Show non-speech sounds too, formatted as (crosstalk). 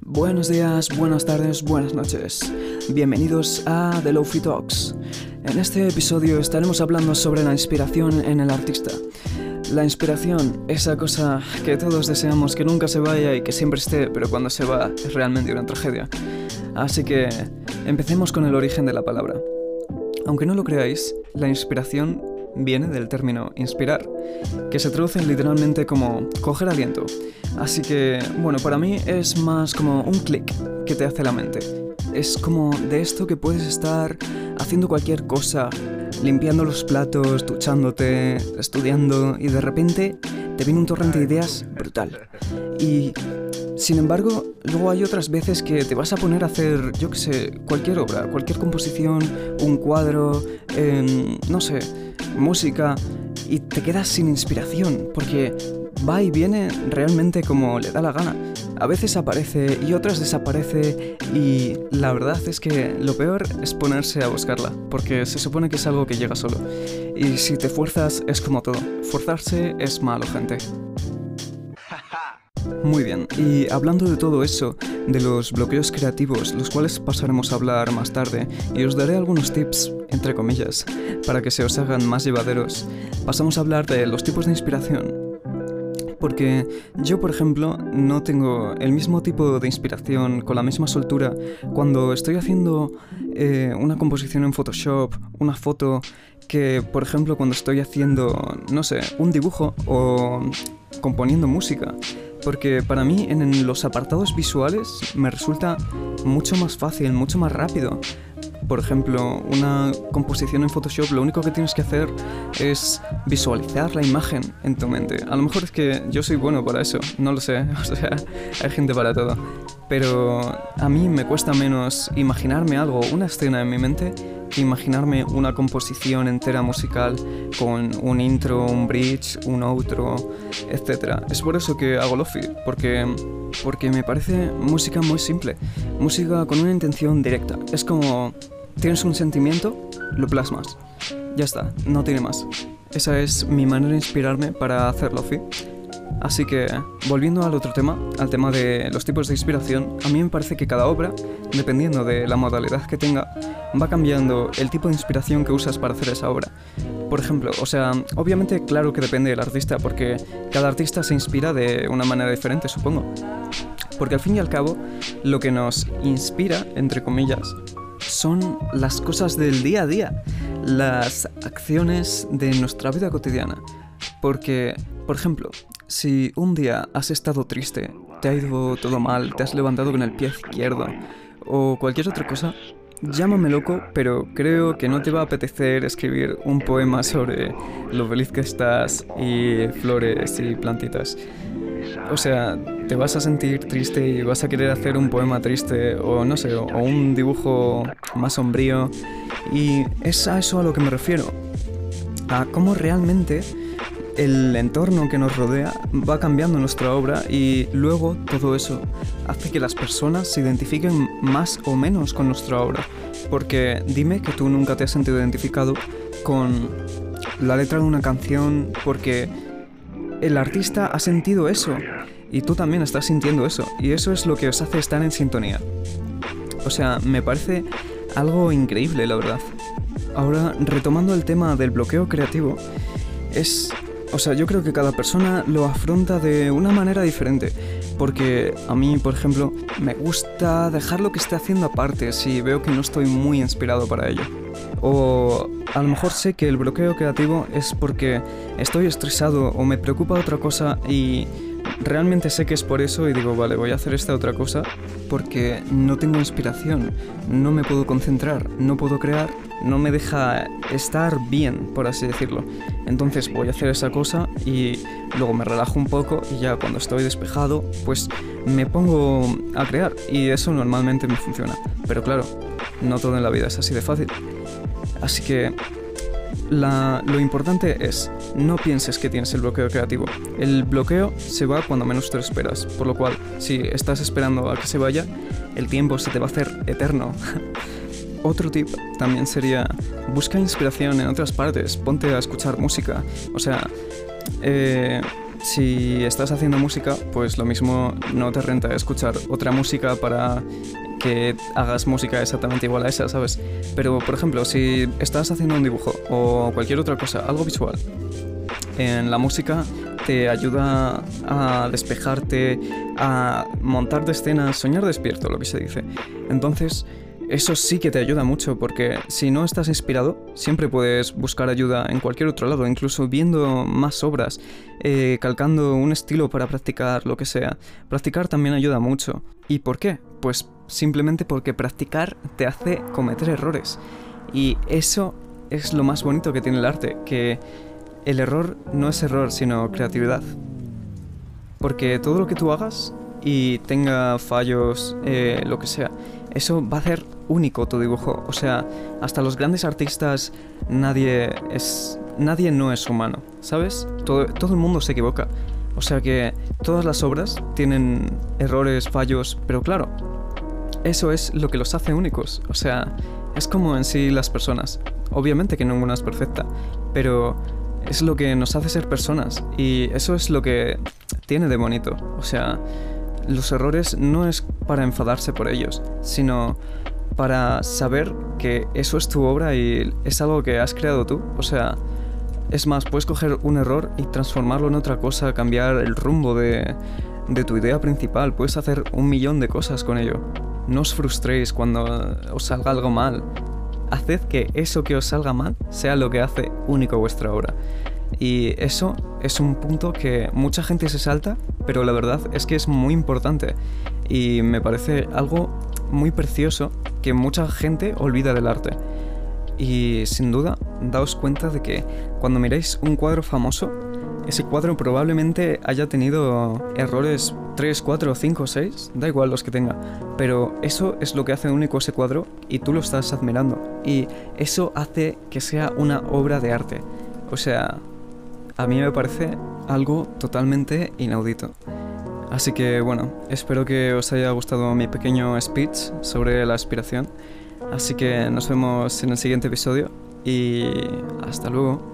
Buenos días, buenas tardes, buenas noches. Bienvenidos a The Lofi Talks. En este episodio estaremos hablando sobre la inspiración en el artista. La inspiración, esa cosa que todos deseamos que nunca se vaya y que siempre esté, pero cuando se va es realmente una tragedia. Así que empecemos con el origen de la palabra. Aunque no lo creáis, la inspiración viene del término inspirar, que se traduce literalmente como coger aliento. Así que, bueno, para mí es más como un clic que te hace la mente. Es como de esto que puedes estar haciendo cualquier cosa, limpiando los platos, duchándote, estudiando y de repente te viene un torrente de ideas brutal. Y sin embargo, luego hay otras veces que te vas a poner a hacer, yo qué sé, cualquier obra, cualquier composición, un cuadro, em, no sé, música, y te quedas sin inspiración, porque va y viene realmente como le da la gana. A veces aparece y otras desaparece y la verdad es que lo peor es ponerse a buscarla, porque se supone que es algo que llega solo. Y si te fuerzas es como todo, forzarse es malo, gente. Muy bien, y hablando de todo eso, de los bloqueos creativos, los cuales pasaremos a hablar más tarde, y os daré algunos tips, entre comillas, para que se os hagan más llevaderos, pasamos a hablar de los tipos de inspiración. Porque yo, por ejemplo, no tengo el mismo tipo de inspiración con la misma soltura cuando estoy haciendo eh, una composición en Photoshop, una foto, que, por ejemplo, cuando estoy haciendo, no sé, un dibujo o componiendo música porque para mí en los apartados visuales me resulta mucho más fácil, mucho más rápido. Por ejemplo, una composición en Photoshop lo único que tienes que hacer es visualizar la imagen en tu mente. A lo mejor es que yo soy bueno para eso, no lo sé, (laughs) o sea, hay gente para todo. Pero a mí me cuesta menos imaginarme algo, una escena en mi mente, que imaginarme una composición entera musical con un intro, un bridge, un outro, etc. Es por eso que hago Lofi, porque, porque me parece música muy simple, música con una intención directa. Es como tienes un sentimiento, lo plasmas. Ya está, no tiene más. Esa es mi manera de inspirarme para hacer Lofi. Así que, volviendo al otro tema, al tema de los tipos de inspiración, a mí me parece que cada obra, dependiendo de la modalidad que tenga, va cambiando el tipo de inspiración que usas para hacer esa obra. Por ejemplo, o sea, obviamente claro que depende del artista, porque cada artista se inspira de una manera diferente, supongo. Porque al fin y al cabo, lo que nos inspira, entre comillas, son las cosas del día a día, las acciones de nuestra vida cotidiana. Porque, por ejemplo, si un día has estado triste, te ha ido todo mal, te has levantado con el pie izquierdo o cualquier otra cosa, llámame loco, pero creo que no te va a apetecer escribir un poema sobre lo feliz que estás y flores y plantitas. O sea, te vas a sentir triste y vas a querer hacer un poema triste o no sé, o un dibujo más sombrío. Y es a eso a lo que me refiero. A cómo realmente el entorno que nos rodea va cambiando nuestra obra y luego todo eso hace que las personas se identifiquen más o menos con nuestra obra. Porque dime que tú nunca te has sentido identificado con la letra de una canción porque el artista ha sentido eso y tú también estás sintiendo eso y eso es lo que os hace estar en sintonía. O sea, me parece algo increíble, la verdad. Ahora, retomando el tema del bloqueo creativo, es o sea, yo creo que cada persona lo afronta de una manera diferente. Porque a mí, por ejemplo, me gusta dejar lo que esté haciendo aparte si veo que no estoy muy inspirado para ello. O a lo mejor sé que el bloqueo creativo es porque estoy estresado o me preocupa otra cosa y realmente sé que es por eso y digo, vale, voy a hacer esta otra cosa porque no tengo inspiración, no me puedo concentrar, no puedo crear no me deja estar bien, por así decirlo. Entonces voy a hacer esa cosa y luego me relajo un poco y ya cuando estoy despejado, pues me pongo a crear y eso normalmente me funciona. Pero claro, no todo en la vida es así de fácil. Así que lo importante es, no pienses que tienes el bloqueo creativo. El bloqueo se va cuando menos te lo esperas, por lo cual, si estás esperando a que se vaya, el tiempo se te va a hacer eterno. (laughs) Otro tip también sería busca inspiración en otras partes, ponte a escuchar música. O sea, eh, si estás haciendo música, pues lo mismo no te renta escuchar otra música para que hagas música exactamente igual a esa, ¿sabes? Pero, por ejemplo, si estás haciendo un dibujo o cualquier otra cosa, algo visual, en la música te ayuda a despejarte, a montar de escenas, soñar despierto, lo que se dice. Entonces, eso sí que te ayuda mucho porque si no estás inspirado, siempre puedes buscar ayuda en cualquier otro lado, incluso viendo más obras, eh, calcando un estilo para practicar lo que sea. Practicar también ayuda mucho. ¿Y por qué? Pues simplemente porque practicar te hace cometer errores. Y eso es lo más bonito que tiene el arte, que el error no es error, sino creatividad. Porque todo lo que tú hagas y tenga fallos, eh, lo que sea, eso va a hacer único tu dibujo. O sea, hasta los grandes artistas, nadie es. Nadie no es humano, ¿sabes? Todo, todo el mundo se equivoca. O sea que todas las obras tienen errores, fallos, pero claro, eso es lo que los hace únicos. O sea, es como en sí las personas. Obviamente que ninguna es perfecta, pero es lo que nos hace ser personas y eso es lo que tiene de bonito. O sea, los errores no es para enfadarse por ellos, sino para saber que eso es tu obra y es algo que has creado tú. O sea, es más, puedes coger un error y transformarlo en otra cosa, cambiar el rumbo de, de tu idea principal, puedes hacer un millón de cosas con ello. No os frustréis cuando os salga algo mal. Haced que eso que os salga mal sea lo que hace único vuestra obra. Y eso es un punto que mucha gente se salta, pero la verdad es que es muy importante. Y me parece algo muy precioso que mucha gente olvida del arte. Y sin duda, daos cuenta de que cuando miráis un cuadro famoso, ese cuadro probablemente haya tenido errores 3, 4, 5, 6, da igual los que tenga, pero eso es lo que hace único ese cuadro y tú lo estás admirando. Y eso hace que sea una obra de arte. O sea, a mí me parece algo totalmente inaudito. Así que bueno, espero que os haya gustado mi pequeño speech sobre la aspiración. Así que nos vemos en el siguiente episodio y hasta luego.